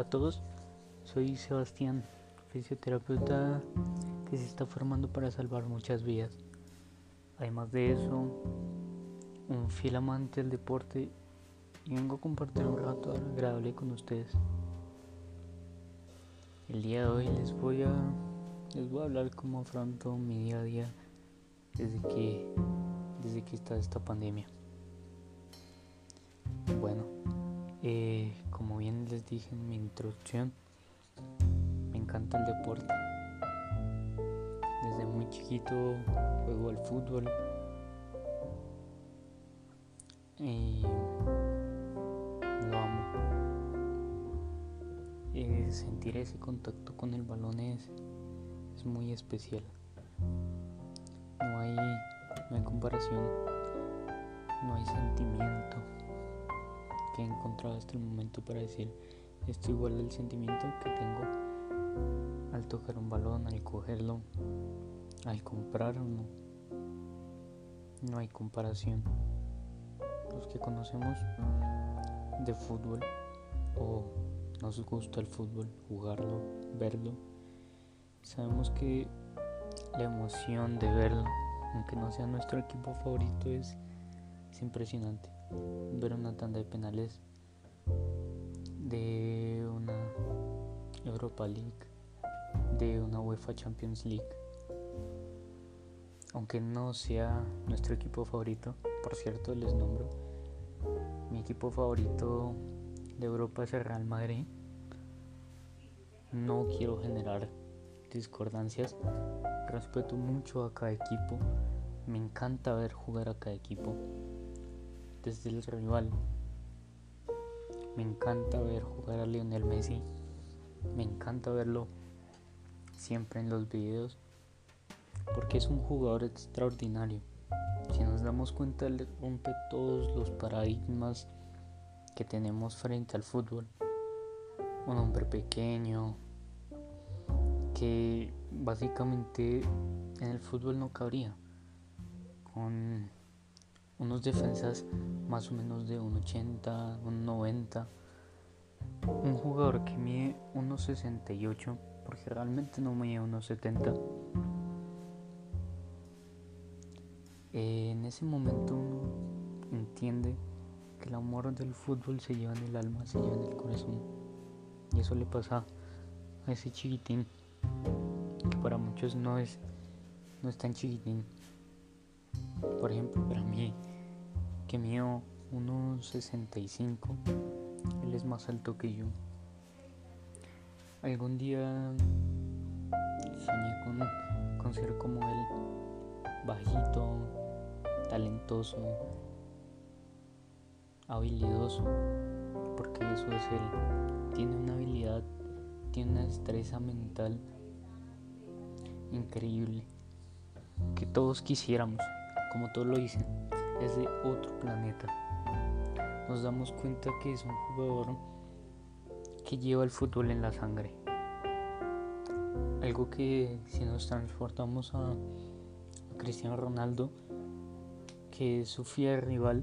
Hola a todos, soy Sebastián, fisioterapeuta que se está formando para salvar muchas vidas. Además de eso, un fiel amante del deporte y vengo a compartir un rato agradable con ustedes. El día de hoy les voy a les voy a hablar cómo afronto mi día a día desde que desde que está esta pandemia. Bueno, eh, como bien les dije en mi introducción, me encanta el deporte. Desde muy chiquito juego al fútbol. Y lo amo. Sentir ese contacto con el balón es, es muy especial. No hay, no hay comparación, no hay sentimiento he encontrado hasta el momento para decir esto igual del sentimiento que tengo al tocar un balón, al cogerlo, al comprar uno. No hay comparación. Los que conocemos de fútbol o nos gusta el fútbol, jugarlo, verlo, sabemos que la emoción de verlo, aunque no sea nuestro equipo favorito, es impresionante ver una tanda de penales de una Europa League, de una UEFA Champions League. Aunque no sea nuestro equipo favorito, por cierto les nombro, mi equipo favorito de Europa es el Real Madrid. No quiero generar discordancias, respeto mucho a cada equipo, me encanta ver jugar a cada equipo desde el rival. Me encanta ver jugar a Lionel Messi. Me encanta verlo siempre en los videos porque es un jugador extraordinario. Si nos damos cuenta, él rompe todos los paradigmas que tenemos frente al fútbol. Un hombre pequeño que básicamente en el fútbol no cabría. Con unos defensas más o menos de 1,80, 1,90. Un jugador que mide 1,68, porque realmente no mide 1,70. en ese momento uno entiende que el amor del fútbol se lleva en el alma, se lleva en el corazón. Y eso le pasa a ese chiquitín, que para muchos no es, no es tan chiquitín. Por ejemplo, para mí que mío 1,65. Él es más alto que yo. Algún día soñé con, con ser como él, bajito, talentoso, habilidoso, porque eso es él. Tiene una habilidad, tiene una destreza mental increíble que todos quisiéramos, como todos lo dicen es de otro planeta. Nos damos cuenta que es un jugador que lleva el fútbol en la sangre. Algo que si nos transportamos a, Cristiano Ronaldo, que es su fiel rival,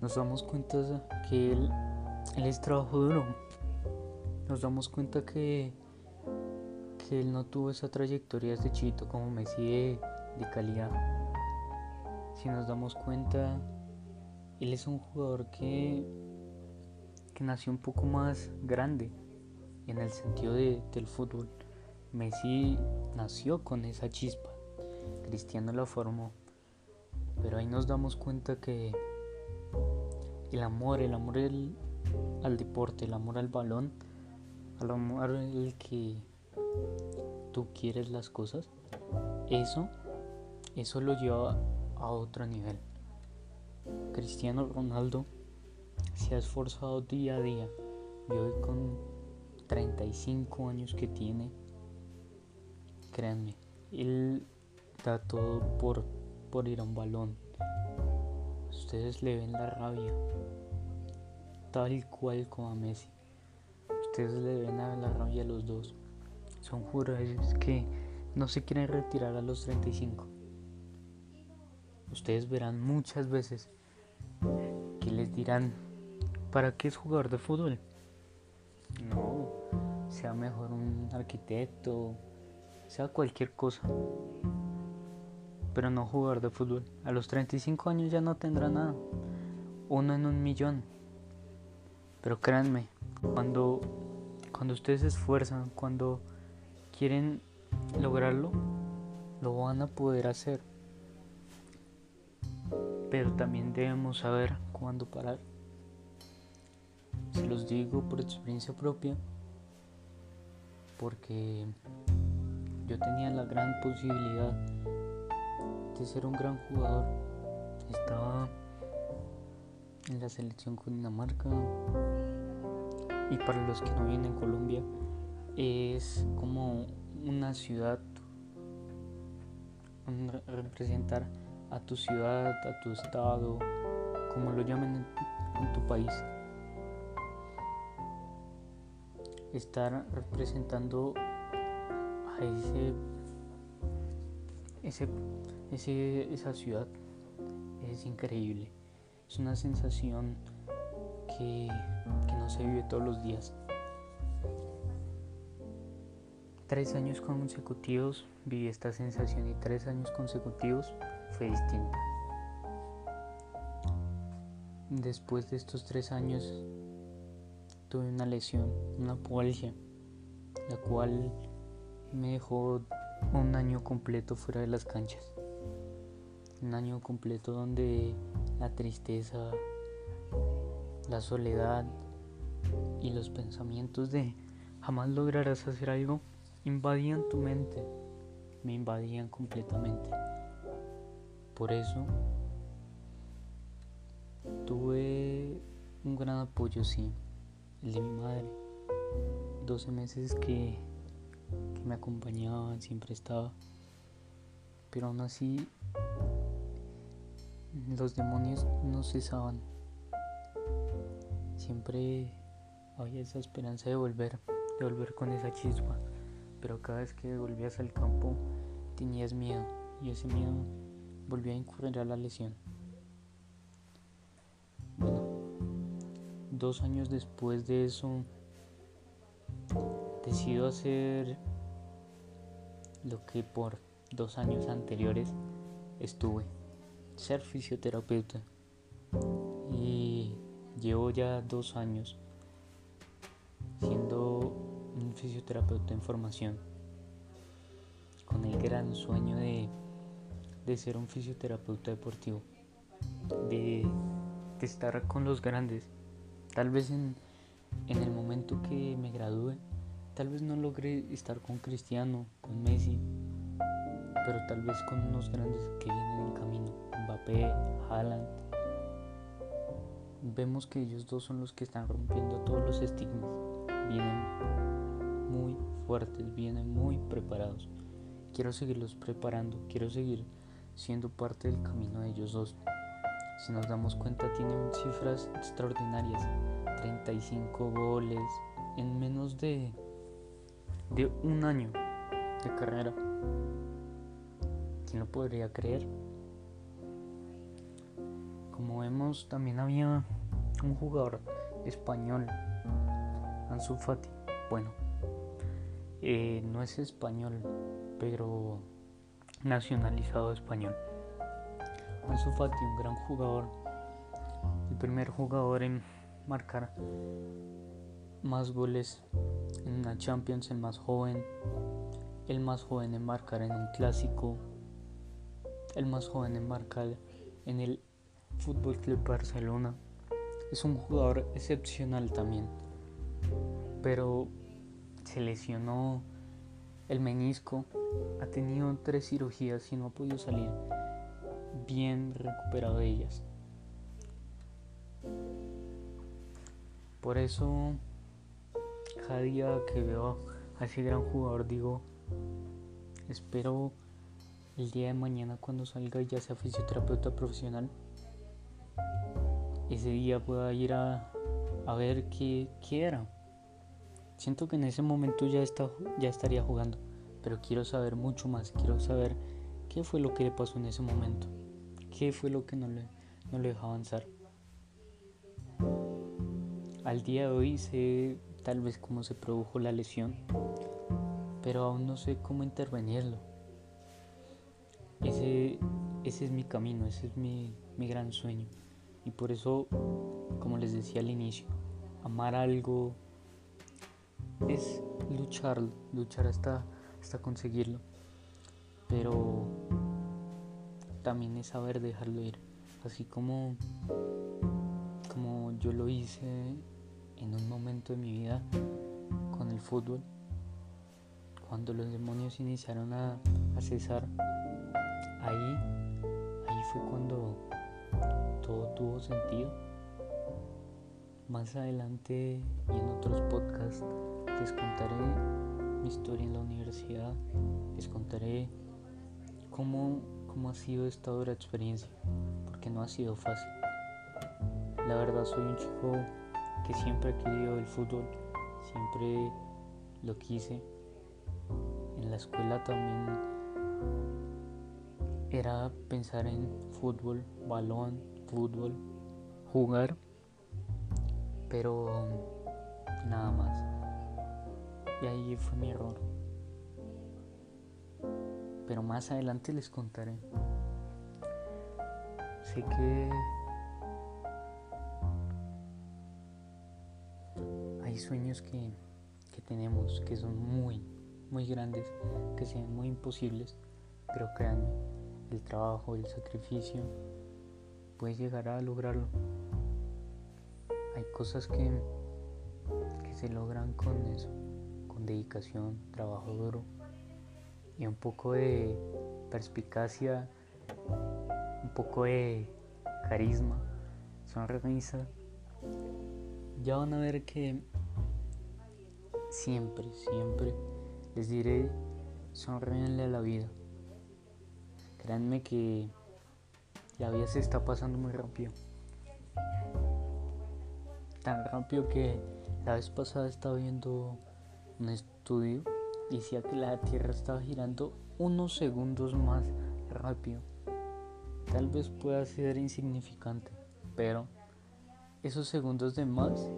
nos damos cuenta que él, es trabajo duro. Nos damos cuenta que, que él no tuvo esa trayectoria de chiquito como Messi de calidad si nos damos cuenta, él es un jugador que, que nació un poco más grande en el sentido de, del fútbol. Messi nació con esa chispa, Cristiano la formó, pero ahí nos damos cuenta que el amor, el amor al deporte, el amor al balón, al amor al que tú quieres las cosas, eso, eso lo lleva a otro nivel. Cristiano Ronaldo se ha esforzado día a día y hoy con 35 años que tiene, créanme, él da todo por, por ir a un balón. Ustedes le ven la rabia, tal cual como a Messi. Ustedes le ven a la rabia a los dos. Son jugadores que no se quieren retirar a los 35 ustedes verán muchas veces que les dirán, ¿para qué es jugador de fútbol? No, sea mejor un arquitecto, sea cualquier cosa. Pero no jugar de fútbol. A los 35 años ya no tendrá nada. Uno en un millón. Pero créanme, cuando, cuando ustedes se esfuerzan, cuando quieren lograrlo, lo van a poder hacer. Pero también debemos saber cuándo parar. Se los digo por experiencia propia, porque yo tenía la gran posibilidad de ser un gran jugador. Estaba en la selección con Dinamarca y para los que no vienen en Colombia es como una ciudad representar a tu ciudad, a tu estado, como lo llamen en, tu país. Estar representando a ese, ese, ese, esa ciudad es increíble. Es una sensación que, que no se vive todos los días. Tres años consecutivos viví esta sensación y tres años consecutivos fue distinta. Después de estos tres años tuve una lesión, una pualgia, la cual me dejó un año completo fuera de las canchas. Un año completo donde la tristeza, la soledad y los pensamientos de jamás lograrás hacer algo invadían tu mente, me invadían completamente. Por eso tuve un gran apoyo, sí, el de mi madre. 12 meses que, me acompañaban, siempre estaba. Pero aún así, los demonios no cesaban. Siempre había esa esperanza de volver, de volver con esa chispa pero cada vez que volvías al campo tenías miedo y ese miedo volvía a incurrir a la lesión. Bueno, dos años después de eso decido hacer lo que por dos años anteriores estuve, ser fisioterapeuta. Y llevo ya dos años siendo un fisioterapeuta en formación, con el gran sueño de, ser un fisioterapeuta deportivo, de, estar con los grandes. Tal vez en, en el momento que me gradúe, tal vez no logre estar con Cristiano, con Messi, pero tal vez con unos grandes que vienen en camino, Mbappé, Haaland. Vemos que ellos dos son los que están rompiendo todos los estigmas. Vienen muy fuertes, vienen muy preparados. Quiero seguirlos preparando, quiero seguir siendo parte del camino de ellos dos. Si nos damos cuenta, tienen cifras extraordinarias: 35 goles en menos de, de un año de carrera. ¿Quién lo podría creer? Como vemos, también había un jugador español, Ansu Fati. Bueno, eh, no es español, pero nacionalizado español. Ansu Fati, un gran jugador, el primer jugador en marcar más goles en una Champions, el más joven, el más joven en marcar en un clásico, el más joven en marcar en el Fútbol Club Barcelona. Es un jugador excepcional también, pero se lesionó el menisco, ha tenido tres cirugías y no ha podido salir bien recuperado de ellas. Por eso, cada día que veo a ese gran jugador, digo, espero el día de mañana cuando salga y ya sea fisioterapeuta profesional, ese día pueda ir a, a ver qué, qué era. Siento que en ese momento ya, está, ya estaría jugando, pero quiero saber mucho más, quiero saber qué fue lo que le pasó en ese momento, qué fue lo que no le, no le dejó avanzar. Al día de hoy sé, tal vez cómo se produjo la lesión, pero aún no sé cómo intervenirlo. Ese, ese es mi camino, ese es mi, mi gran sueño. Y por eso, como les decía al inicio, amar algo es luchar, luchar hasta, hasta conseguirlo. Pero también es saber dejarlo ir. Así como, como yo lo hice en un momento de mi vida con el fútbol, cuando los demonios iniciaron a, cesar, ahí, ahí fue cuando todo tuvo sentido. Más adelante y en otros podcasts les contaré mi historia en la universidad, les contaré cómo, cómo ha sido esta dura experiencia, porque no ha sido fácil. La verdad soy un chico que siempre ha querido el fútbol, siempre lo quise. En la escuela también era pensar en fútbol, balón, fútbol, jugar, pero nada más. Y ahí fue mi error. Pero más adelante les contaré. Sé que hay sueños que, que tenemos que son muy, muy grandes, que sean muy imposibles, pero créanme, el trabajo, el sacrificio, puede llegar a lograrlo. Hay cosas que, que se logran con eso dedicación, trabajo duro y un poco de perspicacia, un poco de carisma, sonrisa, ya van a ver que siempre, siempre les diré, sonríenle a la vida. Créanme que la vida se está pasando muy rápido. Tan rápido que la vez pasada estaba viendo un estudio decía que la Tierra estaba girando unos segundos más rápido. Tal vez pueda ser insignificante, pero esos segundos de más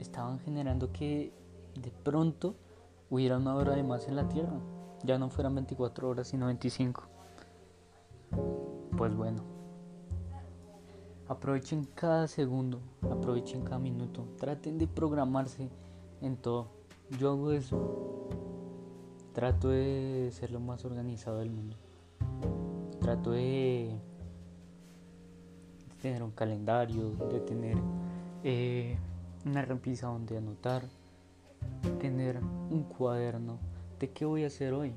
estaban generando que de pronto hubiera una hora de más en la Tierra. Ya no fueran 24 horas, sino 25. Pues bueno. Aprovechen cada segundo, aprovechen cada minuto. Traten de programarse en todo yo hago eso. Trato de ser lo más organizado del mundo. Trato de, tener un calendario, de tener eh, una repisa donde anotar, tener un cuaderno de qué voy a hacer hoy,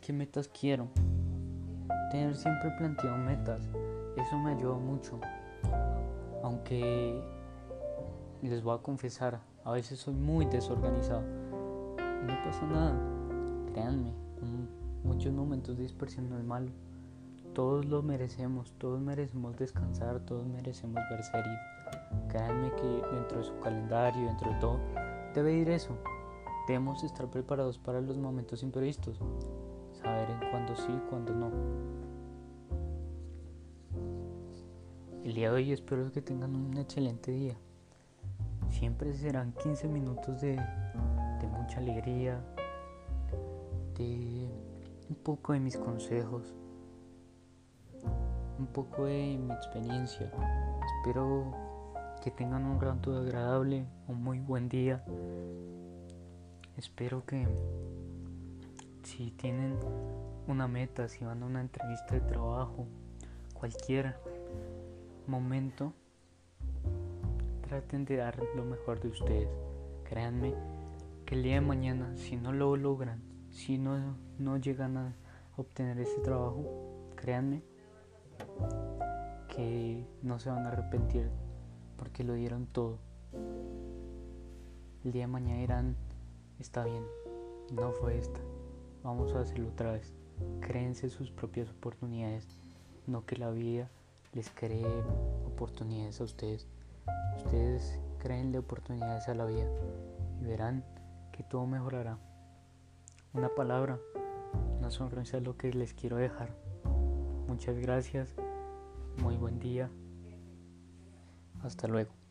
qué metas quiero. Tener siempre planteado metas, eso me ayuda mucho. Aunque les voy a confesar, a veces soy muy desorganizado. No pasa nada. Créanme, muchos momentos de dispersión no es malo. Todos lo merecemos, todos merecemos descansar, todos merecemos ver series. Créanme que dentro de su calendario, dentro de todo, debe ir eso. Debemos estar preparados para los momentos imprevistos. Saber en cuándo sí y cuándo no. El día de hoy espero que tengan un excelente día siempre serán 15 minutos de, mucha alegría, de un poco de mis consejos, un poco de mi experiencia. Espero que tengan un rato agradable, un muy buen día. Espero que si tienen una meta, si van a una entrevista de trabajo, cualquier momento, traten de dar lo mejor de ustedes. Créanme el día de mañana, si no lo logran, si no, no llegan a obtener ese trabajo, créanme que no se van a arrepentir porque lo dieron todo. El día de mañana dirán, está bien, no fue esta, vamos a hacerlo otra vez. Créense sus propias oportunidades, no que la vida les cree oportunidades a ustedes. Ustedes creen de oportunidades a la vida y verán que todo mejorará. Una palabra, una sonrisa es lo que les quiero dejar. Muchas gracias, muy buen día, hasta luego.